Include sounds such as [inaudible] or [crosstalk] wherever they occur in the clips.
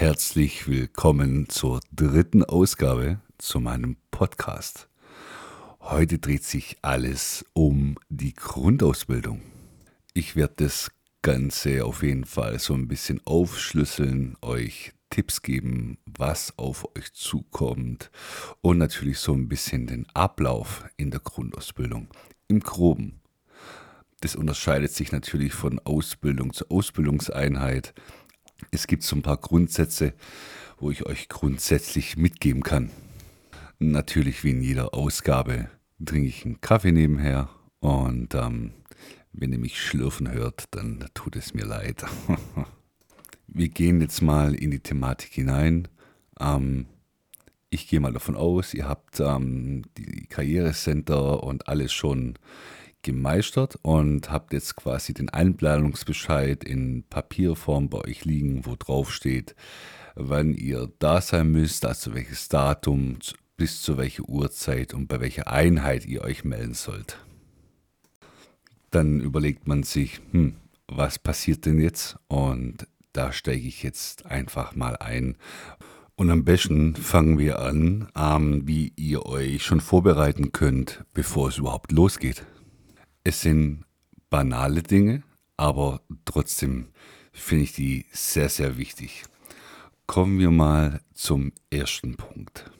herzlich willkommen zur dritten Ausgabe zu meinem Podcast. Heute dreht sich alles um die Grundausbildung. Ich werde das Ganze auf jeden Fall so ein bisschen aufschlüsseln, euch Tipps geben, was auf euch zukommt und natürlich so ein bisschen den Ablauf in der Grundausbildung im groben. Das unterscheidet sich natürlich von Ausbildung zu Ausbildungseinheit. Es gibt so ein paar Grundsätze, wo ich euch grundsätzlich mitgeben kann. Natürlich wie in jeder Ausgabe trinke ich einen Kaffee nebenher und ähm, wenn ihr mich schlürfen hört, dann tut es mir leid. [laughs] Wir gehen jetzt mal in die Thematik hinein. Ähm, ich gehe mal davon aus, ihr habt ähm, die Karrierecenter und alles schon gemeistert und habt jetzt quasi den Einplanungsbescheid in Papierform bei euch liegen, wo drauf steht, wann ihr da sein müsst, also welches Datum, bis zu welcher Uhrzeit und bei welcher Einheit ihr euch melden sollt. Dann überlegt man sich, hm, was passiert denn jetzt? Und da steige ich jetzt einfach mal ein. Und am besten fangen wir an, ähm, wie ihr euch schon vorbereiten könnt, bevor es überhaupt losgeht. Es sind banale Dinge, aber trotzdem finde ich die sehr, sehr wichtig. Kommen wir mal zum ersten Punkt.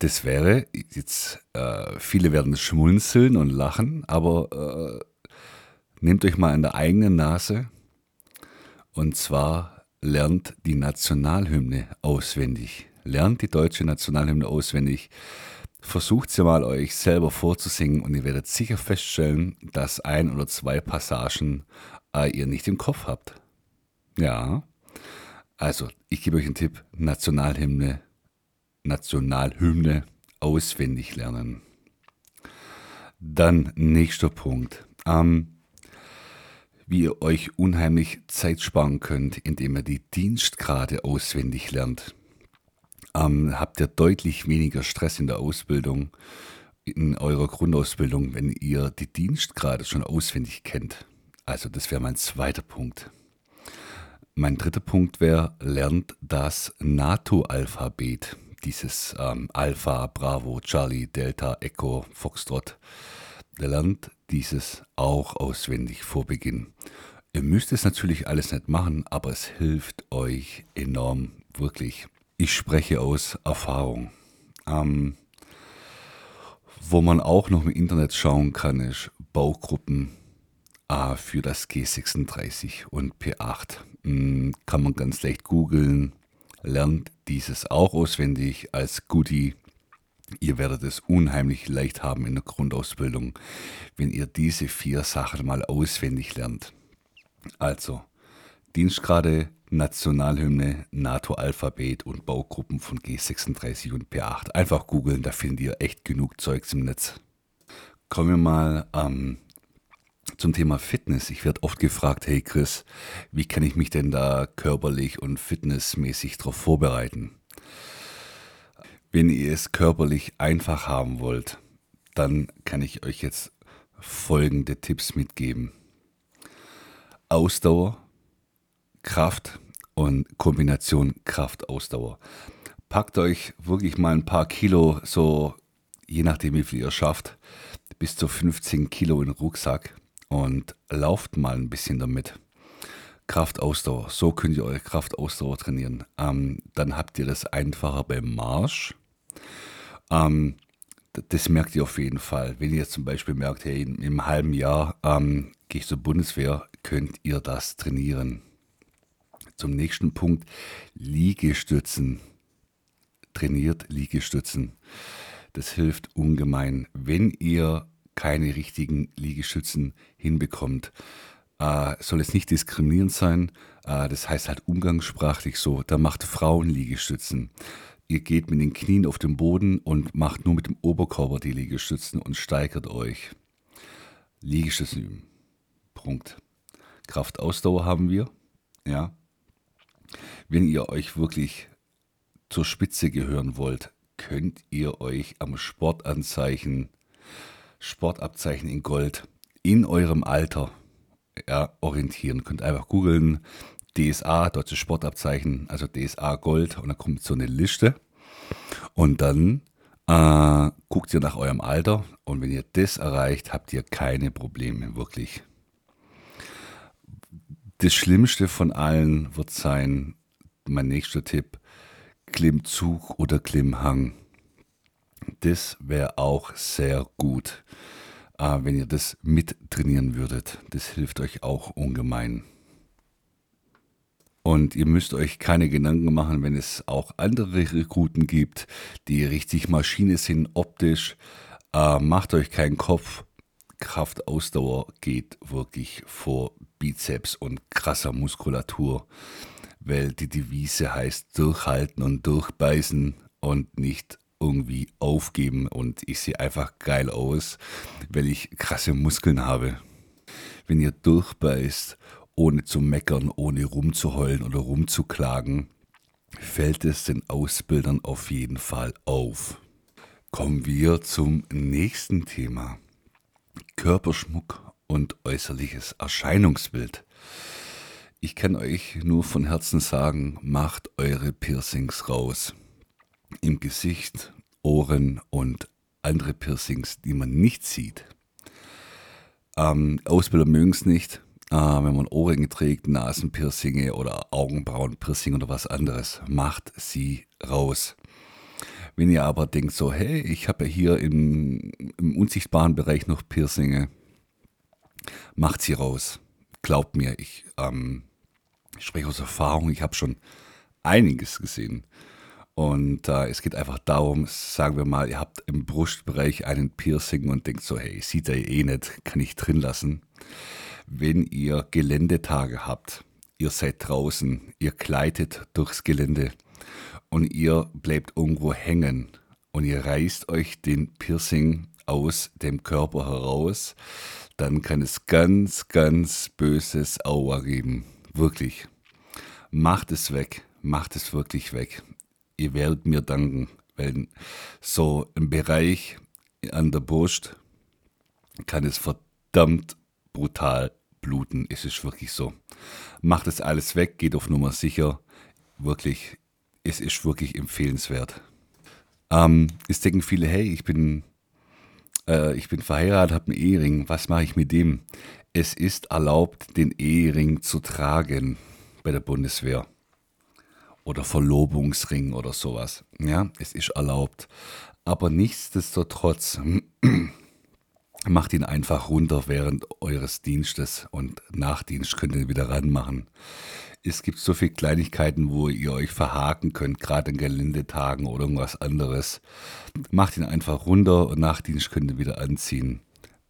Das wäre, jetzt, äh, viele werden schmunzeln und lachen, aber äh, nehmt euch mal an der eigenen Nase und zwar lernt die Nationalhymne auswendig. Lernt die deutsche Nationalhymne auswendig. Versucht sie mal euch selber vorzusingen und ihr werdet sicher feststellen, dass ein oder zwei Passagen äh, ihr nicht im Kopf habt. Ja, also ich gebe euch einen Tipp, Nationalhymne Nationalhymne auswendig lernen. Dann nächster Punkt. Ähm, wie ihr euch unheimlich Zeit sparen könnt, indem ihr die Dienstgrade auswendig lernt. Ähm, habt ihr deutlich weniger Stress in der Ausbildung, in eurer Grundausbildung, wenn ihr die Dienstgrade schon auswendig kennt. Also das wäre mein zweiter Punkt. Mein dritter Punkt wäre, lernt das NATO-Alphabet dieses ähm, Alpha, Bravo, Charlie, Delta, Echo, Foxtrot. Lernt dieses auch auswendig vor Beginn. Ihr müsst es natürlich alles nicht machen, aber es hilft euch enorm, wirklich. Ich spreche aus Erfahrung. Ähm, wo man auch noch im Internet schauen kann, ist Baugruppen äh, für das G36 und P8. Hm, kann man ganz leicht googeln lernt dieses auch auswendig als Goodie. Ihr werdet es unheimlich leicht haben in der Grundausbildung, wenn ihr diese vier Sachen mal auswendig lernt. Also Dienstgrade, Nationalhymne, NATO-Alphabet und Baugruppen von G36 und P8. Einfach googeln, da findet ihr echt genug Zeugs im Netz. Kommen wir mal ähm, zum Thema Fitness. Ich werde oft gefragt, hey Chris, wie kann ich mich denn da körperlich und fitnessmäßig darauf vorbereiten? Wenn ihr es körperlich einfach haben wollt, dann kann ich euch jetzt folgende Tipps mitgeben. Ausdauer, Kraft und Kombination Kraft-Ausdauer. Packt euch wirklich mal ein paar Kilo, so je nachdem wie viel ihr schafft, bis zu 15 Kilo in den Rucksack und lauft mal ein bisschen damit. Kraftausdauer, so könnt ihr eure Kraftausdauer trainieren. Ähm, dann habt ihr das einfacher beim Marsch. Ähm, das merkt ihr auf jeden Fall. Wenn ihr zum Beispiel merkt, hey, im halben Jahr ähm, gehe ich zur Bundeswehr, könnt ihr das trainieren. Zum nächsten Punkt, Liegestützen. Trainiert Liegestützen. Das hilft ungemein. Wenn ihr keine richtigen Liegestützen hinbekommt. Äh, soll es nicht diskriminierend sein, äh, das heißt halt umgangssprachlich so, da macht Frauen Liegestützen. Ihr geht mit den Knien auf den Boden und macht nur mit dem Oberkörper die Liegestützen und steigert euch. Liegestützen üben. Punkt. Kraftausdauer haben wir. Ja. Wenn ihr euch wirklich zur Spitze gehören wollt, könnt ihr euch am Sportanzeichen Sportabzeichen in Gold in eurem Alter ja, orientieren. Könnt einfach googeln, DSA, deutsches Sportabzeichen, also DSA Gold und dann kommt so eine Liste und dann äh, guckt ihr nach eurem Alter und wenn ihr das erreicht, habt ihr keine Probleme, wirklich. Das Schlimmste von allen wird sein, mein nächster Tipp, Klimmzug oder Klimmhang. Das wäre auch sehr gut, äh, wenn ihr das mit trainieren würdet. Das hilft euch auch ungemein. Und ihr müsst euch keine Gedanken machen, wenn es auch andere Rekruten gibt, die richtig Maschine sind, optisch. Äh, macht euch keinen Kopf. Kraftausdauer geht wirklich vor Bizeps und krasser Muskulatur, weil die Devise heißt durchhalten und durchbeißen und nicht irgendwie aufgeben und ich sehe einfach geil aus, weil ich krasse Muskeln habe. Wenn ihr durchbeißt ohne zu meckern, ohne rumzuheulen oder rumzuklagen, fällt es den Ausbildern auf jeden Fall auf. Kommen wir zum nächsten Thema. Körperschmuck und äußerliches Erscheinungsbild. Ich kann euch nur von Herzen sagen, macht eure Piercings raus. Im Gesicht, Ohren und andere Piercings, die man nicht sieht. Ähm, Ausbilder mögen es nicht, äh, wenn man Ohrringe trägt, Nasenpiercinge oder Augenbrauenpiercing oder was anderes, macht sie raus. Wenn ihr aber denkt so, hey, ich habe ja hier im, im unsichtbaren Bereich noch Piercinge, macht sie raus. Glaubt mir, ich, ähm, ich spreche aus Erfahrung, ich habe schon einiges gesehen. Und äh, es geht einfach darum, sagen wir mal, ihr habt im Brustbereich einen Piercing und denkt so, hey, sieht er eh nicht, kann ich drin lassen wenn ihr Geländetage habt, ihr seid draußen, ihr gleitet durchs Gelände und ihr bleibt irgendwo hängen und ihr reißt euch den Piercing aus dem Körper heraus, dann kann es ganz, ganz böses Aua geben. Wirklich. Macht es weg. Macht es wirklich weg. Ihr werdet mir danken, weil so im Bereich an der Brust kann es verdammt brutal bluten. Es ist wirklich so. Macht es alles weg, geht auf Nummer sicher. Wirklich, es ist wirklich empfehlenswert. Ähm, jetzt denken viele, hey, ich bin, äh, ich bin verheiratet, habe einen Ehering, was mache ich mit dem? Es ist erlaubt, den Ehering zu tragen bei der Bundeswehr. Oder Verlobungsring oder sowas. Ja, es ist erlaubt. Aber nichtsdestotrotz [clears throat] macht ihn einfach runter während eures Dienstes und nach Dienst könnt ihr ihn wieder ranmachen. Es gibt so viele Kleinigkeiten, wo ihr euch verhaken könnt, gerade in Geländetagen oder irgendwas anderes. Macht ihn einfach runter und nach Dienst könnt ihr wieder anziehen.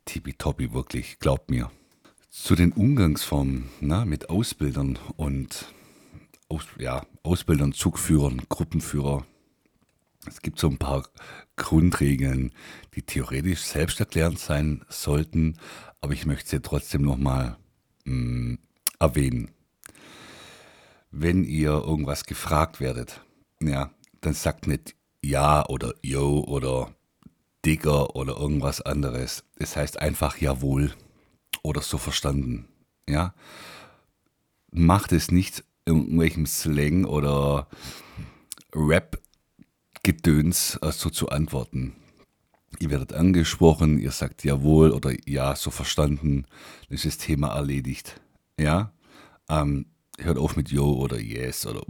Tippitoppi, wirklich, glaubt mir. Zu den Umgangsformen na, mit Ausbildern und Aus, ja, Ausbildern, Zugführern, Gruppenführer. Es gibt so ein paar Grundregeln, die theoretisch selbsterklärend sein sollten, aber ich möchte sie trotzdem nochmal mm, erwähnen. Wenn ihr irgendwas gefragt werdet, ja, dann sagt nicht ja oder yo oder Digger oder irgendwas anderes. Es heißt einfach jawohl oder so verstanden. Ja, macht es nicht in irgendwelchem Slang oder Rap Gedöns äh, so zu antworten. Ihr werdet angesprochen, ihr sagt jawohl oder ja, so verstanden, dann ist das Thema erledigt. Ja, ähm, hört auf mit yo oder yes oder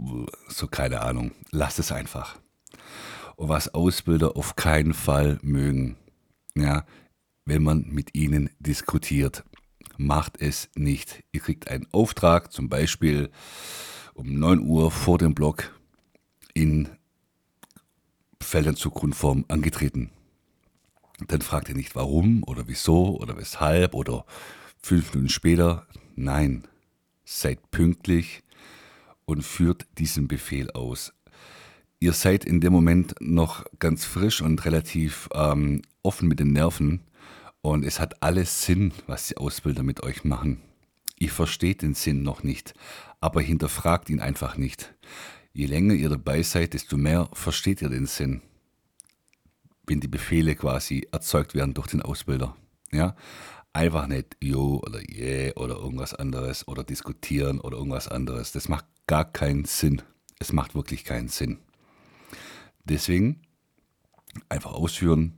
so, keine Ahnung. Lasst es einfach. Und was Ausbilder auf keinen Fall mögen, ja, wenn man mit ihnen diskutiert, macht es nicht. Ihr kriegt einen Auftrag, zum Beispiel um 9 Uhr vor dem Block in Feldern zur Grundform angetreten. Dann fragt ihr nicht warum oder wieso oder weshalb oder fünf Minuten später. Nein, seid pünktlich und führt diesen Befehl aus. Ihr seid in dem Moment noch ganz frisch und relativ ähm, offen mit den Nerven und es hat alles Sinn, was die Ausbilder mit euch machen. Ihr versteht den Sinn noch nicht, aber hinterfragt ihn einfach nicht. Je länger ihr dabei seid, desto mehr versteht ihr den Sinn, wenn die Befehle quasi erzeugt werden durch den Ausbilder. Ja? Einfach nicht jo oder je oder irgendwas anderes oder diskutieren oder irgendwas anderes. Das macht gar keinen Sinn. Es macht wirklich keinen Sinn. Deswegen einfach ausführen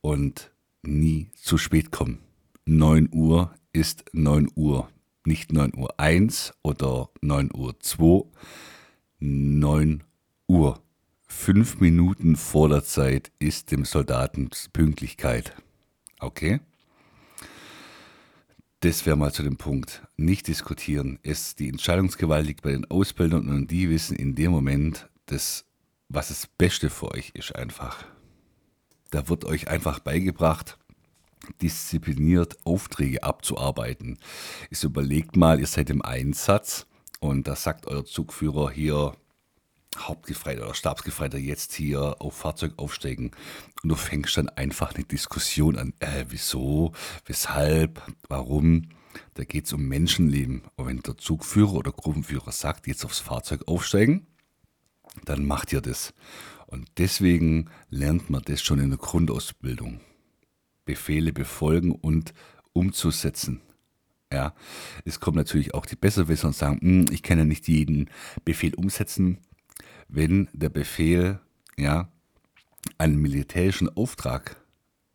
und nie zu spät kommen. 9 Uhr ist 9 Uhr. Nicht 9 Uhr 1 oder 9 Uhr 2. 9 Uhr. Fünf Minuten vor der Zeit ist dem Soldaten Pünktlichkeit. Okay? Das wäre mal zu dem Punkt. Nicht diskutieren. Es, die Entscheidungsgewalt liegt bei den Ausbildern und die wissen in dem Moment, das, was das Beste für euch ist einfach. Da wird euch einfach beigebracht, diszipliniert Aufträge abzuarbeiten. Ist überlegt mal, ihr seid im Einsatz und da sagt euer Zugführer hier, Hauptgefreiter oder Stabsgefreiter jetzt hier auf Fahrzeug aufsteigen und du fängst dann einfach eine Diskussion an. Äh, wieso? Weshalb? Warum? Da geht es um Menschenleben. Und wenn der Zugführer oder Gruppenführer sagt, jetzt aufs Fahrzeug aufsteigen, dann macht ihr das. Und deswegen lernt man das schon in der Grundausbildung. Befehle befolgen und umzusetzen. Ja, es kommen natürlich auch die Besserwisser und sagen, hm, ich kann ja nicht jeden Befehl umsetzen, wenn der Befehl ja, einen militärischen Auftrag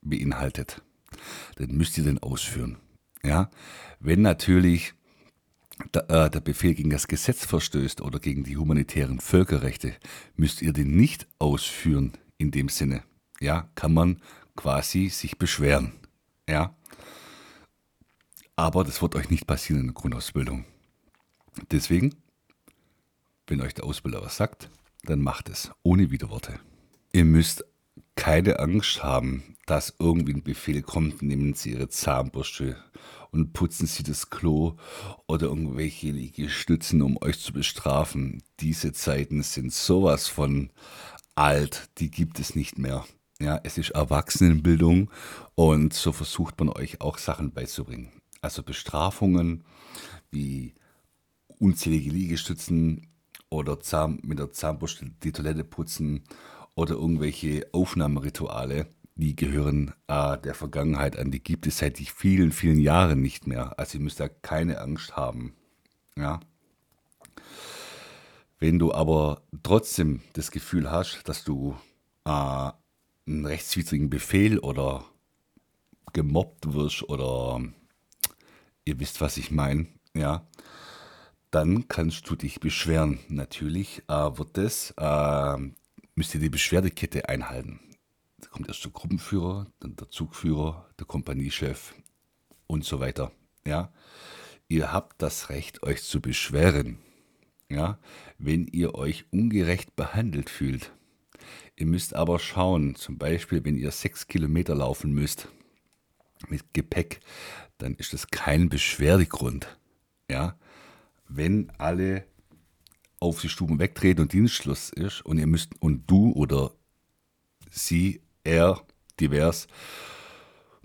beinhaltet, dann müsst ihr den ausführen. Ja? Wenn natürlich der, äh, der Befehl gegen das Gesetz verstößt oder gegen die humanitären Völkerrechte, müsst ihr den nicht ausführen in dem Sinne. Ja, kann man quasi sich beschweren. Ja. Aber das wird euch nicht passieren in der Grundausbildung. Deswegen, wenn euch der Ausbilder was sagt, dann macht es, ohne Widerworte. Ihr müsst keine Angst haben, dass irgendwie ein Befehl kommt, nehmen Sie Ihre Zahnbürste und putzen Sie das Klo oder irgendwelche Liegestützen, um euch zu bestrafen. Diese Zeiten sind sowas von alt, die gibt es nicht mehr. Ja, es ist Erwachsenenbildung und so versucht man euch auch Sachen beizubringen. Also Bestrafungen wie unzählige Liegestützen, oder Zahn, mit der Zahnbürste die Toilette putzen oder irgendwelche Aufnahmerituale, die gehören äh, der Vergangenheit an. Die gibt es seit vielen, vielen Jahren nicht mehr. Also ihr müsst da keine Angst haben. Ja. Wenn du aber trotzdem das Gefühl hast, dass du äh, einen rechtswidrigen Befehl oder gemobbt wirst oder ihr wisst, was ich meine, ja, dann kannst du dich beschweren. Natürlich äh, wird das, äh, müsst ihr die Beschwerdekette einhalten. Da kommt erst der Gruppenführer, dann der Zugführer, der Kompaniechef und so weiter. Ja, ihr habt das Recht, euch zu beschweren. Ja, wenn ihr euch ungerecht behandelt fühlt. Ihr müsst aber schauen, zum Beispiel, wenn ihr sechs Kilometer laufen müsst mit Gepäck, dann ist das kein Beschwerdegrund. Ja, wenn alle auf die Stuben wegtreten und Dienstschluss ist und ihr müsst und du oder sie, er, divers,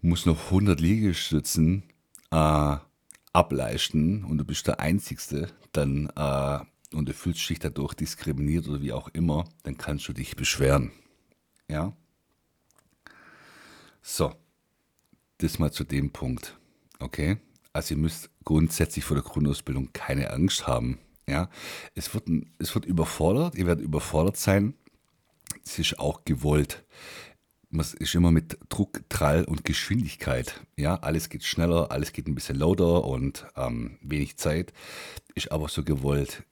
muss noch 100 Liegestützen äh, ableisten und du bist der Einzigste, dann äh, und du fühlst dich dadurch diskriminiert oder wie auch immer, dann kannst du dich beschweren. Ja? So, das mal zu dem Punkt. Okay? Also ihr müsst grundsätzlich vor der Grundausbildung keine Angst haben. Ja, es wird, es wird überfordert, ihr werdet überfordert sein. Es ist auch gewollt. Es ist immer mit Druck, Trall und Geschwindigkeit. Ja, alles geht schneller, alles geht ein bisschen lauter und ähm, wenig Zeit. Ist aber so gewollt.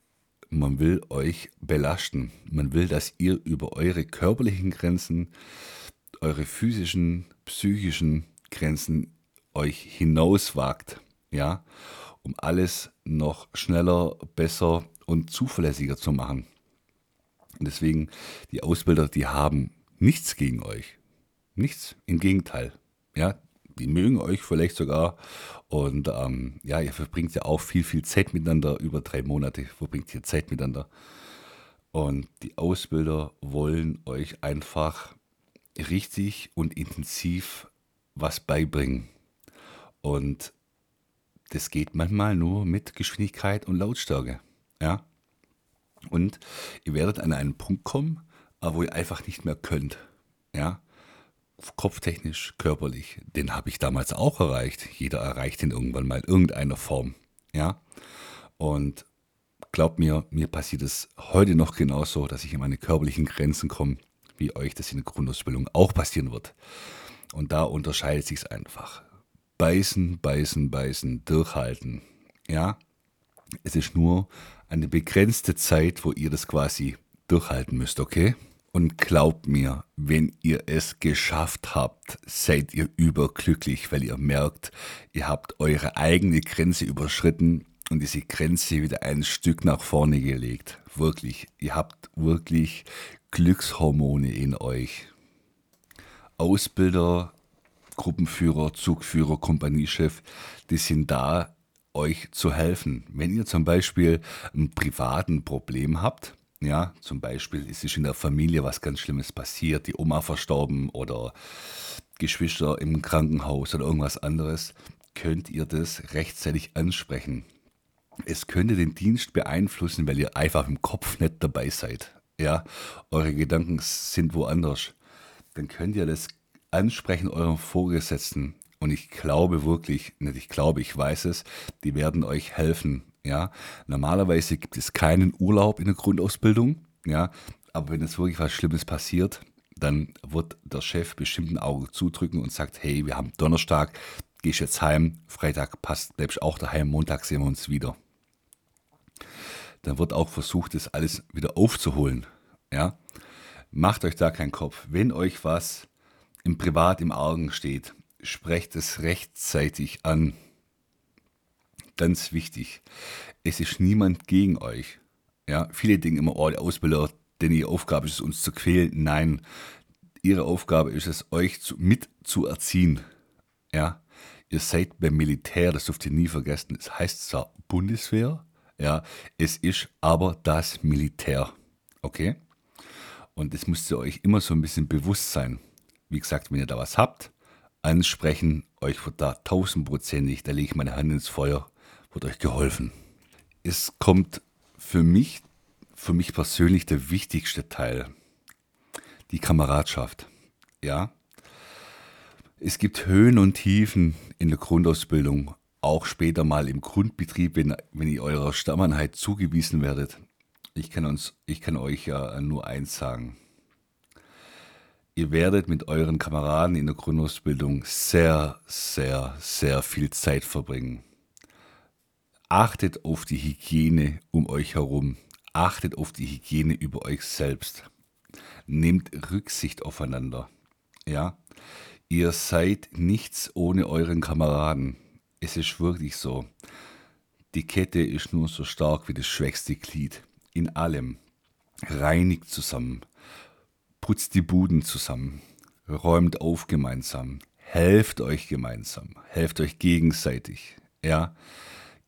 Man will euch belasten. Man will, dass ihr über eure körperlichen Grenzen, eure physischen, psychischen Grenzen euch hinauswagt ja, um alles noch schneller, besser und zuverlässiger zu machen. Und deswegen, die Ausbilder, die haben nichts gegen euch. Nichts, im Gegenteil. Ja, die mögen euch vielleicht sogar. Und ähm, ja, ihr verbringt ja auch viel, viel Zeit miteinander. Über drei Monate verbringt ihr Zeit miteinander. Und die Ausbilder wollen euch einfach richtig und intensiv was beibringen. Und das geht manchmal nur mit Geschwindigkeit und Lautstärke. Ja? Und ihr werdet an einen Punkt kommen, äh, wo ihr einfach nicht mehr könnt. Ja? kopftechnisch, körperlich, den habe ich damals auch erreicht. Jeder erreicht ihn irgendwann mal in irgendeiner Form. Ja. Und glaubt mir, mir passiert es heute noch genauso, dass ich in meine körperlichen Grenzen komme, wie euch das in der Grundausbildung auch passieren wird. Und da unterscheidet sich es einfach. Beißen, beißen, beißen, durchhalten. Ja. Es ist nur eine begrenzte Zeit, wo ihr das quasi durchhalten müsst, okay? Und glaubt mir, wenn ihr es geschafft habt, seid ihr überglücklich, weil ihr merkt, ihr habt eure eigene Grenze überschritten und diese Grenze wieder ein Stück nach vorne gelegt. Wirklich, ihr habt wirklich Glückshormone in euch. Ausbilder, Gruppenführer, Zugführer, Kompaniechef, die sind da, euch zu helfen. Wenn ihr zum Beispiel ein privaten Problem habt, ja, zum Beispiel ist es in der Familie was ganz Schlimmes passiert, die Oma verstorben oder Geschwister im Krankenhaus oder irgendwas anderes, könnt ihr das rechtzeitig ansprechen. Es könnte den Dienst beeinflussen, weil ihr einfach im Kopf nicht dabei seid. Ja, eure Gedanken sind woanders. Dann könnt ihr das ansprechen eurem Vorgesetzten. Und ich glaube wirklich, nicht ich glaube, ich weiß es, die werden euch helfen. Ja, normalerweise gibt es keinen Urlaub in der Grundausbildung. Ja, aber wenn es wirklich was Schlimmes passiert, dann wird der Chef bestimmt ein Auge zudrücken und sagt, hey, wir haben Donnerstag, gehst jetzt heim, Freitag passt, bleibst auch daheim, Montag sehen wir uns wieder. Dann wird auch versucht, das alles wieder aufzuholen. Ja, macht euch da keinen Kopf. Wenn euch was im Privat im Augen steht, sprecht es rechtzeitig an. Ganz wichtig, es ist niemand gegen euch. Ja, viele denken immer, oh, der Ausbilder, denn ihre Aufgabe ist es, uns zu quälen. Nein, ihre Aufgabe ist es, euch zu, mit. Ja, ihr seid beim Militär, das dürft ihr nie vergessen. Es heißt zwar Bundeswehr, ja, es ist aber das Militär. Okay? Und das müsst ihr euch immer so ein bisschen bewusst sein. Wie gesagt, wenn ihr da was habt, ansprechen, euch wird da tausendprozentig, da lege ich meine Hand ins Feuer, wird euch geholfen. Es kommt für mich, für mich persönlich der wichtigste Teil, die Kameradschaft. Ja, es gibt Höhen und Tiefen in der Grundausbildung, auch später mal im Grundbetrieb, wenn, wenn ihr eurer Stammeinheit zugewiesen werdet. Ich kann, uns, ich kann euch ja nur eins sagen. Ihr werdet mit euren Kameraden in der Grundausbildung sehr, sehr, sehr viel Zeit verbringen. Achtet auf die Hygiene um euch herum. Achtet auf die Hygiene über euch selbst. Nehmt Rücksicht aufeinander. Ja, ihr seid nichts ohne euren Kameraden. Es ist wirklich so. Die Kette ist nur so stark wie das schwächste Glied. In allem. Reinigt zusammen putzt die Buden zusammen, räumt auf gemeinsam, helft euch gemeinsam, helft euch gegenseitig. Ja,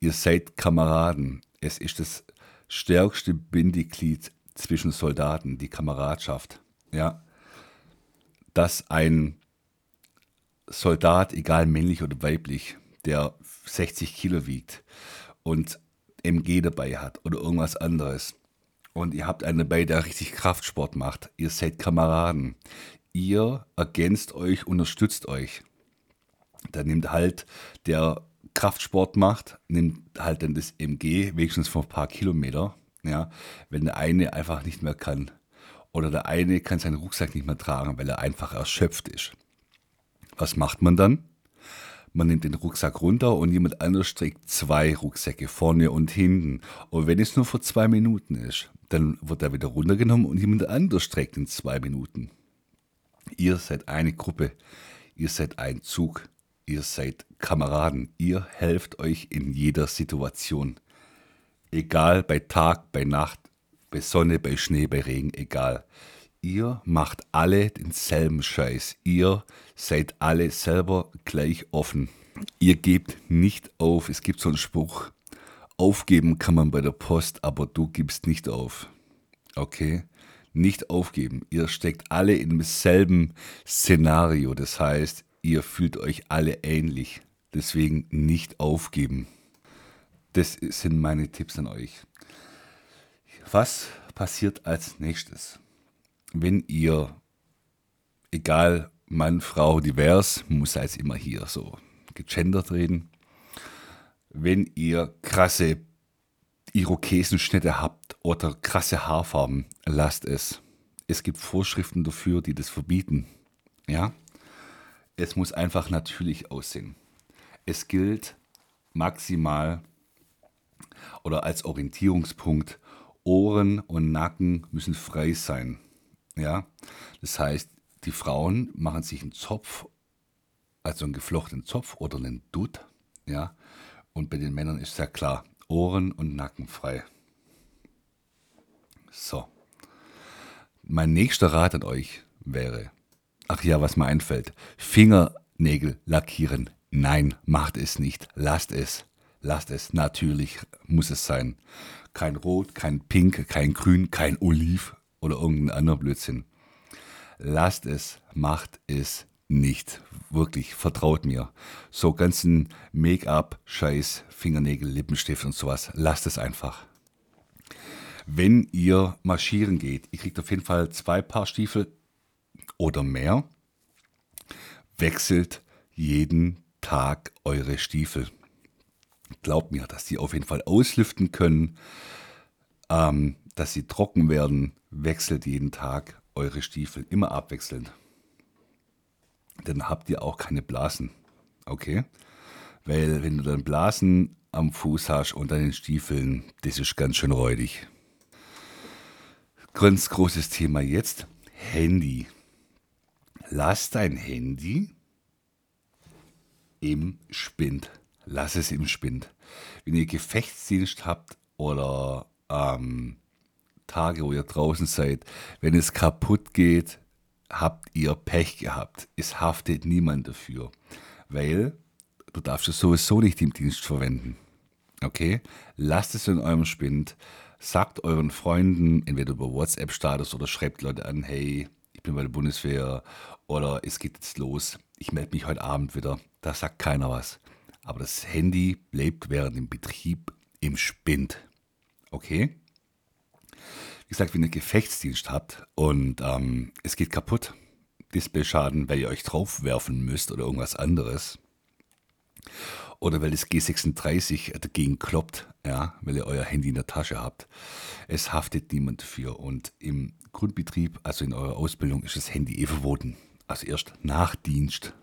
ihr seid Kameraden. Es ist das stärkste Bindeglied zwischen Soldaten, die Kameradschaft. Ja, dass ein Soldat, egal männlich oder weiblich, der 60 Kilo wiegt und MG dabei hat oder irgendwas anderes, und ihr habt einen dabei, der richtig Kraftsport macht. Ihr seid Kameraden. Ihr ergänzt euch, unterstützt euch. Da nimmt halt der Kraftsport macht, nimmt halt dann das MG, wenigstens für ein paar Kilometer. Ja, wenn der eine einfach nicht mehr kann. Oder der eine kann seinen Rucksack nicht mehr tragen, weil er einfach erschöpft ist. Was macht man dann? man nimmt den Rucksack runter und jemand anderes trägt zwei Rucksäcke vorne und hinten. Und wenn es nur für zwei Minuten ist, dann wird er wieder runtergenommen und jemand anderes trägt in zwei Minuten. Ihr seid eine Gruppe, ihr seid ein Zug, ihr seid Kameraden, ihr helft euch in jeder Situation. Egal bei Tag, bei Nacht, bei Sonne, bei Schnee, bei Regen, egal. Ihr macht alle denselben Scheiß. Ihr seid alle selber gleich offen. Ihr gebt nicht auf. Es gibt so einen Spruch. Aufgeben kann man bei der Post, aber du gibst nicht auf. Okay? Nicht aufgeben. Ihr steckt alle in demselben Szenario. Das heißt, ihr fühlt euch alle ähnlich. Deswegen nicht aufgeben. Das sind meine Tipps an euch. Was passiert als nächstes? wenn ihr, egal Mann, Frau, divers, muss jetzt immer hier so gegendert reden. Wenn ihr krasse Irokesenschnitte habt oder krasse Haarfarben, lasst es. Es gibt Vorschriften dafür, die das verbieten. Ja? Es muss einfach natürlich aussehen. Es gilt maximal oder als Orientierungspunkt, Ohren und Nacken müssen frei sein. Ja? Das heißt, die Frauen machen sich einen Zopf, also einen geflochtenen Zopf oder einen Dutt. Ja? Und bei den Männern ist ja klar, Ohren und Nacken frei. So. Mein nächster Rat an euch wäre, ach ja, was mir einfällt, Fingernägel lackieren. Nein, macht es nicht. Lasst es. Lasst es. Natürlich muss es sein. Kein Rot, kein Pink, kein Grün, kein Oliv oder irgendein anderer Blödsinn. Lasst es. Macht es nicht. Wirklich, vertraut mir. So ganzen Make-up, Scheiß, Fingernägel, Lippenstift und sowas. Lasst es einfach. Wenn ihr marschieren geht, ihr kriegt auf jeden Fall zwei Paar Stiefel oder mehr. Wechselt jeden Tag eure Stiefel. Glaubt mir, dass die auf jeden Fall auslüften können, ähm, dass sie trocken werden. Wechselt jeden Tag eure Stiefel, immer abwechselnd. Dann habt ihr auch keine Blasen. Okay? Weil wenn du dann Blasen am Fuß hast und an den Stiefeln, das ist ganz schön räudig. Ganz großes Thema jetzt, Handy. Lass dein Handy im Spind. Lass es im Spind. Wenn ihr Gefechtsdienst habt oder ähm, Tage, wo ihr draußen seid, wenn es kaputt geht, habt ihr Pech gehabt. Es haftet niemand dafür, weil du darfst es sowieso nicht im Dienst verwenden. Okay? Lasst es in eurem Spind. Sagt euren Freunden, entweder über WhatsApp-Status oder schreibt Leute an, hey, ich bin bei der Bundeswehr oder es geht jetzt los, ich melde mich heute Abend wieder. Da sagt keiner was. Aber das Handy bleibt während dem Betrieb im Spind. Okay? Wie gesagt, wenn ihr Gefechtsdienst habt und ähm, es geht kaputt, Displayschaden, weil ihr euch draufwerfen müsst oder irgendwas anderes, oder weil das G36 dagegen kloppt, ja, weil ihr euer Handy in der Tasche habt. Es haftet niemand dafür. Und im Grundbetrieb, also in eurer Ausbildung, ist das Handy eh verboten. Also erst nach Dienst.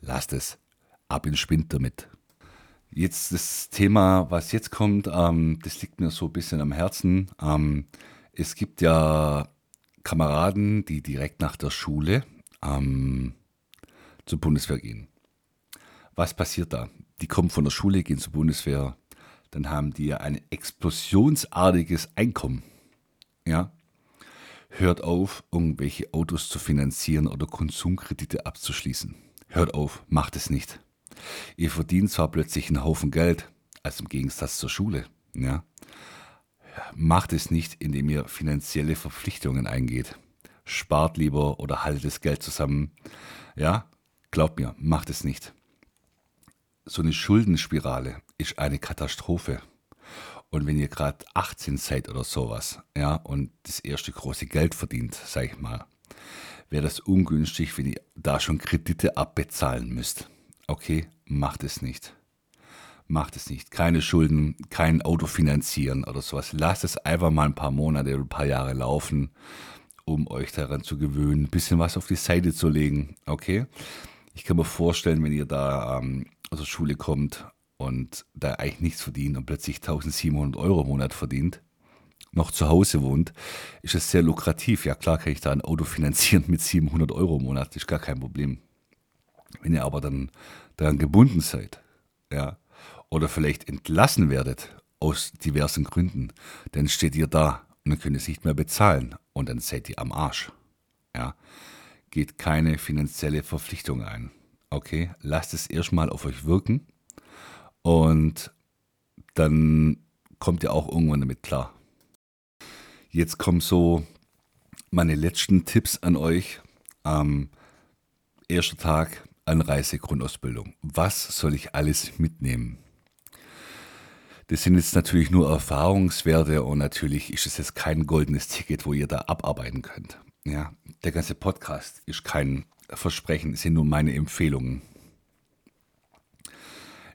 Lasst es. Ab in Spind damit. Jetzt das Thema, was jetzt kommt, ähm, das liegt mir so ein bisschen am Herzen. Ähm, es gibt ja Kameraden, die direkt nach der Schule ähm, zur Bundeswehr gehen. Was passiert da? Die kommen von der Schule, gehen zur Bundeswehr, dann haben die ja ein explosionsartiges Einkommen. Ja? Hört auf, irgendwelche Autos zu finanzieren oder Konsumkredite abzuschließen. Hört auf, macht es nicht. Ihr verdient zwar plötzlich einen Haufen Geld, als im Gegensatz zur Schule. Ja? Macht es nicht, indem ihr finanzielle Verpflichtungen eingeht. Spart lieber oder haltet das Geld zusammen. Ja, glaubt mir, macht es nicht so eine Schuldenspirale ist eine Katastrophe. Und wenn ihr gerade 18 seid oder sowas, ja, und das erste große Geld verdient, sag ich mal, wäre das ungünstig, wenn ihr da schon Kredite abbezahlen müsst. Okay, macht es nicht. Macht es nicht. Keine Schulden, kein Auto finanzieren oder sowas. Lasst es einfach mal ein paar Monate oder ein paar Jahre laufen, um euch daran zu gewöhnen, ein bisschen was auf die Seite zu legen. Okay? Ich kann mir vorstellen, wenn ihr da ähm, aus der Schule kommt und da eigentlich nichts verdient und plötzlich 1700 Euro im Monat verdient, noch zu Hause wohnt, ist es sehr lukrativ. Ja, klar kann ich da ein Auto finanzieren mit 700 Euro im Monat, ist gar kein Problem. Wenn ihr aber dann daran gebunden seid, ja, oder vielleicht entlassen werdet aus diversen Gründen, dann steht ihr da und dann könnt ihr es nicht mehr bezahlen und dann seid ihr am Arsch. Ja, geht keine finanzielle Verpflichtung ein. Okay, lasst es erstmal auf euch wirken und dann kommt ihr auch irgendwann damit klar. Jetzt kommen so meine letzten Tipps an euch. Ähm, erster Tag Anreise Grundausbildung. Was soll ich alles mitnehmen? Das sind jetzt natürlich nur Erfahrungswerte und natürlich ist es jetzt kein goldenes Ticket, wo ihr da abarbeiten könnt. Ja, der ganze Podcast ist kein versprechen, sind nur meine Empfehlungen.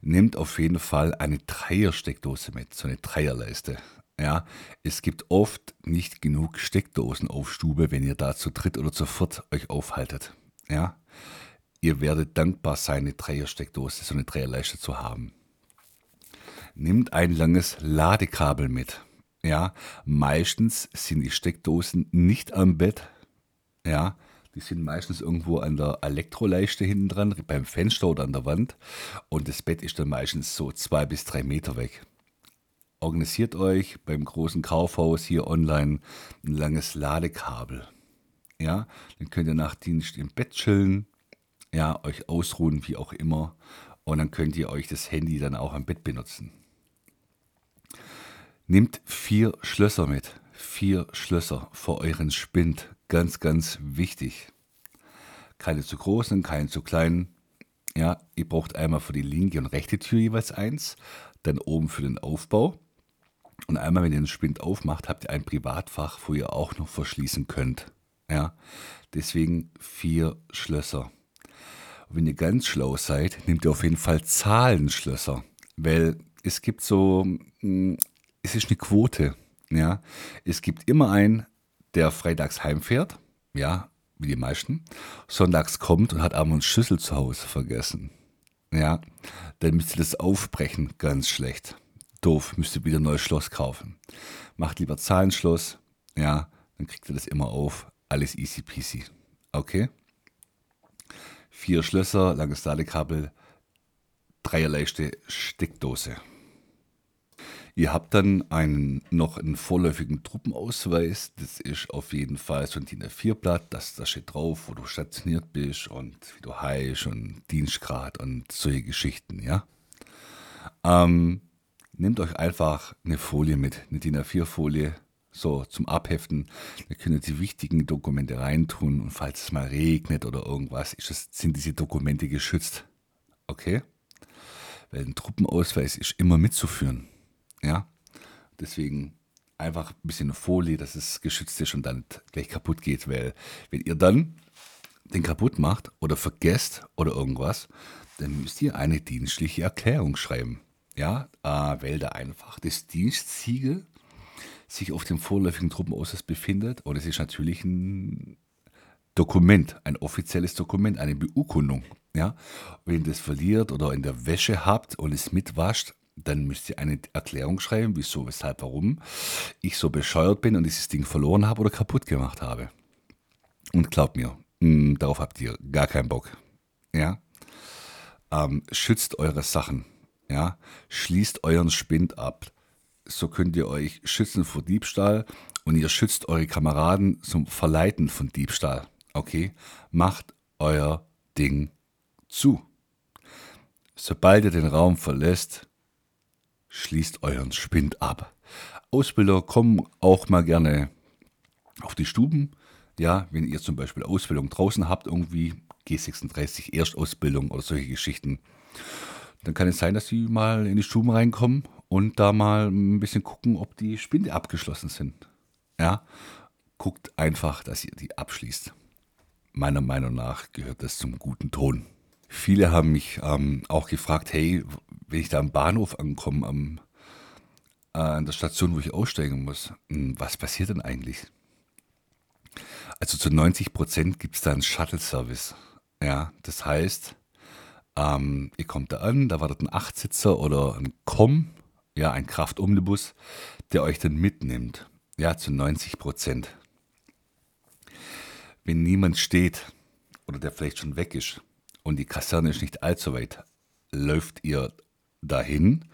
Nehmt auf jeden Fall eine Dreier-Steckdose mit, so eine Dreierleiste. Ja, es gibt oft nicht genug Steckdosen auf Stube, wenn ihr da zu dritt oder zu viert euch aufhaltet. Ja, ihr werdet dankbar sein, eine Dreier-Steckdose, so eine Dreierleiste zu haben. Nehmt ein langes Ladekabel mit. Ja, meistens sind die Steckdosen nicht am Bett. Ja, die sind meistens irgendwo an der Elektroleiste hinten dran, beim Fenster oder an der Wand. Und das Bett ist dann meistens so zwei bis drei Meter weg. Organisiert euch beim großen Kaufhaus hier online ein langes Ladekabel. Ja, dann könnt ihr nach Dienst im Bett chillen, ja, euch ausruhen, wie auch immer. Und dann könnt ihr euch das Handy dann auch am Bett benutzen. Nehmt vier Schlösser mit. Vier Schlösser vor euren Spind. Ganz, ganz wichtig. Keine zu großen, keine zu kleinen. Ja, ihr braucht einmal für die linke und rechte Tür jeweils eins, dann oben für den Aufbau. Und einmal, wenn ihr den Spind aufmacht, habt ihr ein Privatfach, wo ihr auch noch verschließen könnt. Ja, deswegen vier Schlösser. Wenn ihr ganz schlau seid, nehmt ihr auf jeden Fall Zahlenschlösser, weil es gibt so hm, es ist eine Quote. Ja. Es gibt immer einen, der freitags heimfährt, ja, wie die meisten, sonntags kommt und hat einen Schlüssel zu Hause vergessen. Ja, dann müsst ihr das aufbrechen, ganz schlecht. Doof, müsst ihr wieder ein neues Schloss kaufen. Macht lieber Zahlenschloss, ja, dann kriegt ihr das immer auf. Alles easy peasy. Okay? Vier Schlösser, langes Ladekabel, dreierleichte Steckdose. Ihr habt dann einen, noch einen vorläufigen Truppenausweis. Das ist auf jeden Fall so ein DIN A4-Blatt. Das, da steht drauf, wo du stationiert bist und wie du heißt und Dienstgrad und solche Geschichten, ja. Ähm, nehmt euch einfach eine Folie mit, eine DIN A4-Folie, so zum Abheften. Da könnt ihr die wichtigen Dokumente reintun und falls es mal regnet oder irgendwas, das, sind diese Dokumente geschützt. Okay? Weil ein Truppenausweis ist immer mitzuführen. Ja, deswegen einfach ein bisschen Folie, dass es geschützt ist und dann gleich kaputt geht, weil wenn ihr dann den kaputt macht oder vergesst oder irgendwas, dann müsst ihr eine dienstliche Erklärung schreiben. Ja, äh, weil da einfach das Dienstsiegel sich auf dem vorläufigen Truppenausweis befindet und es ist natürlich ein Dokument, ein offizielles Dokument, eine Beurkundung. Ja, wenn ihr das verliert oder in der Wäsche habt und es mitwascht, dann müsst ihr eine Erklärung schreiben, wieso, weshalb, warum ich so bescheuert bin und dieses Ding verloren habe oder kaputt gemacht habe. Und glaubt mir, mh, hm, darauf habt ihr gar keinen Bock. Ja? Ähm, schützt eure Sachen. Ja? Schließt euren Spind ab. So könnt ihr euch schützen vor Diebstahl und ihr schützt eure Kameraden zum Verleiten von Diebstahl. Okay? Macht euer Ding zu. Sobald ihr den Raum verlässt, schließt euren Spind ab. Ausbilder kommen auch mal gerne auf die Stuben. Ja, wenn ihr zum Beispiel Ausbildung draußen habt, irgendwie G36 Erstausbildung oder solche Geschichten, dann kann es sein, dass sie mal in die Stuben reinkommen und da mal ein bisschen gucken, ob die Spinde abgeschlossen sind. Ja, guckt einfach, dass ihr die abschließt. Meiner Meinung nach gehört das zum guten Ton. Viele haben mich ähm, auch gefragt, hey, wenn ich da am Bahnhof ankomme, am, äh, an der Station, wo ich aussteigen muss, hm, was passiert denn eigentlich? Also zu 90 Prozent gibt es da einen Shuttle-Service. Ja, das heißt, ähm, ihr kommt da an, da wartet ein Achtsitzer oder ein Com, ja, ein Kraftomnibus, der euch dann mitnimmt. Ja, zu 90 Prozent. Wenn niemand steht oder der vielleicht schon weg ist, und die Kaserne ist nicht allzu weit, läuft ihr dahin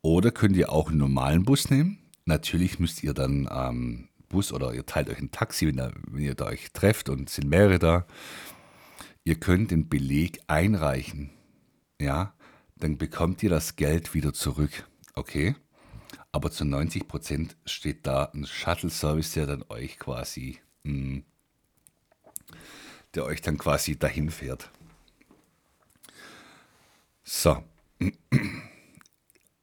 oder könnt ihr auch einen normalen Bus nehmen. Natürlich müsst ihr dann ähm, Bus oder ihr teilt euch ein Taxi, wenn, da, wenn ihr da euch trefft und sind mehrere da. Ihr könnt den Beleg einreichen. Ja, dann bekommt ihr das Geld wieder zurück. Okay? Aber zu 90 Prozent steht da ein Shuttle-Service, der dann euch quasi, mh, hm, der euch dann quasi dahin fährt. So. [clears throat]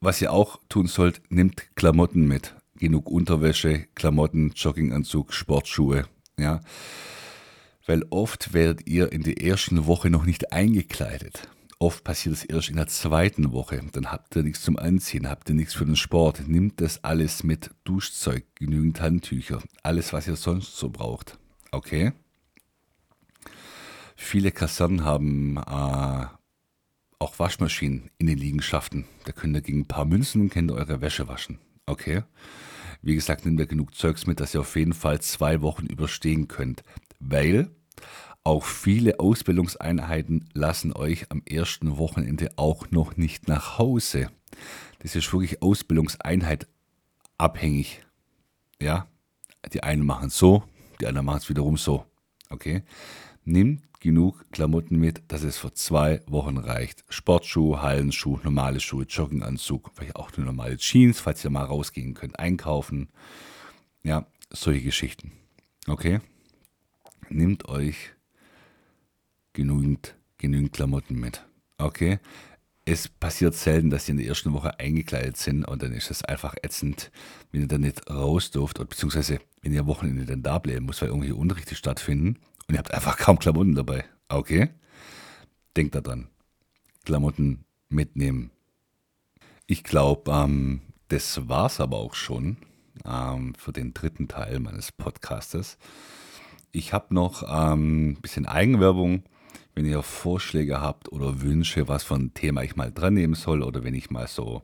Was ihr auch tun sollt, nimmt Klamotten mit. Genug Unterwäsche, Klamotten, Jogginganzug, Sportschuhe. Ja. Weil oft werdet ihr in der ersten Woche noch nicht eingekleidet. Oft passiert es erst in der zweiten Woche. Dann habt ihr nichts zum Anziehen, habt ihr nichts für den Sport. Nimmt das alles mit Duschzeug, genügend Handtücher, alles, was ihr sonst so braucht. Okay? Viele Kasernen haben äh, auch Waschmaschinen in den Liegenschaften. Da könnt ihr gegen ein paar Münzen und könnt ihr eure Wäsche waschen. Okay? Wie gesagt, nehmt ihr genug Zeugs mit, dass ihr auf jeden Fall zwei Wochen überstehen könnt. Weil auch viele Ausbildungseinheiten lassen euch am ersten Wochenende auch noch nicht nach Hause. Das ist wirklich Ausbildungseinheit abhängig. Ja, die einen machen es so, die anderen machen es wiederum so. Okay, nimmt genug Klamotten mit, dass es für zwei Wochen reicht. Sportschuhe, Hallenschuhe, normale Schuhe, Jogginganzug, vielleicht auch eine normale Jeans, falls ihr mal rausgehen könnt, einkaufen. Ja, solche Geschichten. Okay, nehmt euch genügend, genügend Klamotten mit. Okay? Es passiert selten, dass sie in der ersten Woche eingekleidet sind und dann ist es einfach ätzend, wenn ihr dann nicht raus dürft, beziehungsweise wenn ihr Wochenende dann da bleiben muss, weil irgendwelche Unterrichte stattfinden und ihr habt einfach kaum Klamotten dabei. Okay? Denkt daran. Klamotten mitnehmen. Ich glaube, ähm, das es aber auch schon ähm, für den dritten Teil meines Podcastes. Ich habe noch ein ähm, bisschen Eigenwerbung wenn ihr Vorschläge habt oder Wünsche, was für ein Thema ich mal dran nehmen soll oder wenn ich mal so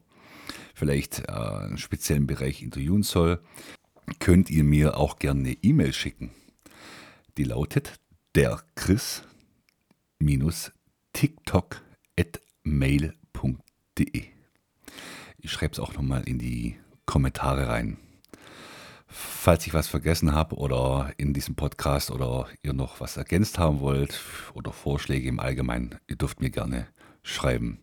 vielleicht äh, einen speziellen Bereich interviewen soll, könnt ihr mir auch gerne eine E-Mail schicken. Die lautet der Chris TikTok at mail.de. Ich schreibe es auch nochmal in die Kommentare rein. Falls ich was vergessen habe oder in diesem Podcast oder ihr noch was ergänzt haben wollt oder Vorschläge im Allgemeinen, ihr dürft mir gerne schreiben.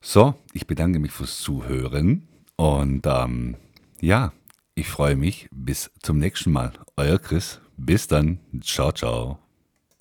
So, ich bedanke mich fürs Zuhören und ähm, ja, ich freue mich. Bis zum nächsten Mal. Euer Chris. Bis dann. Ciao, ciao.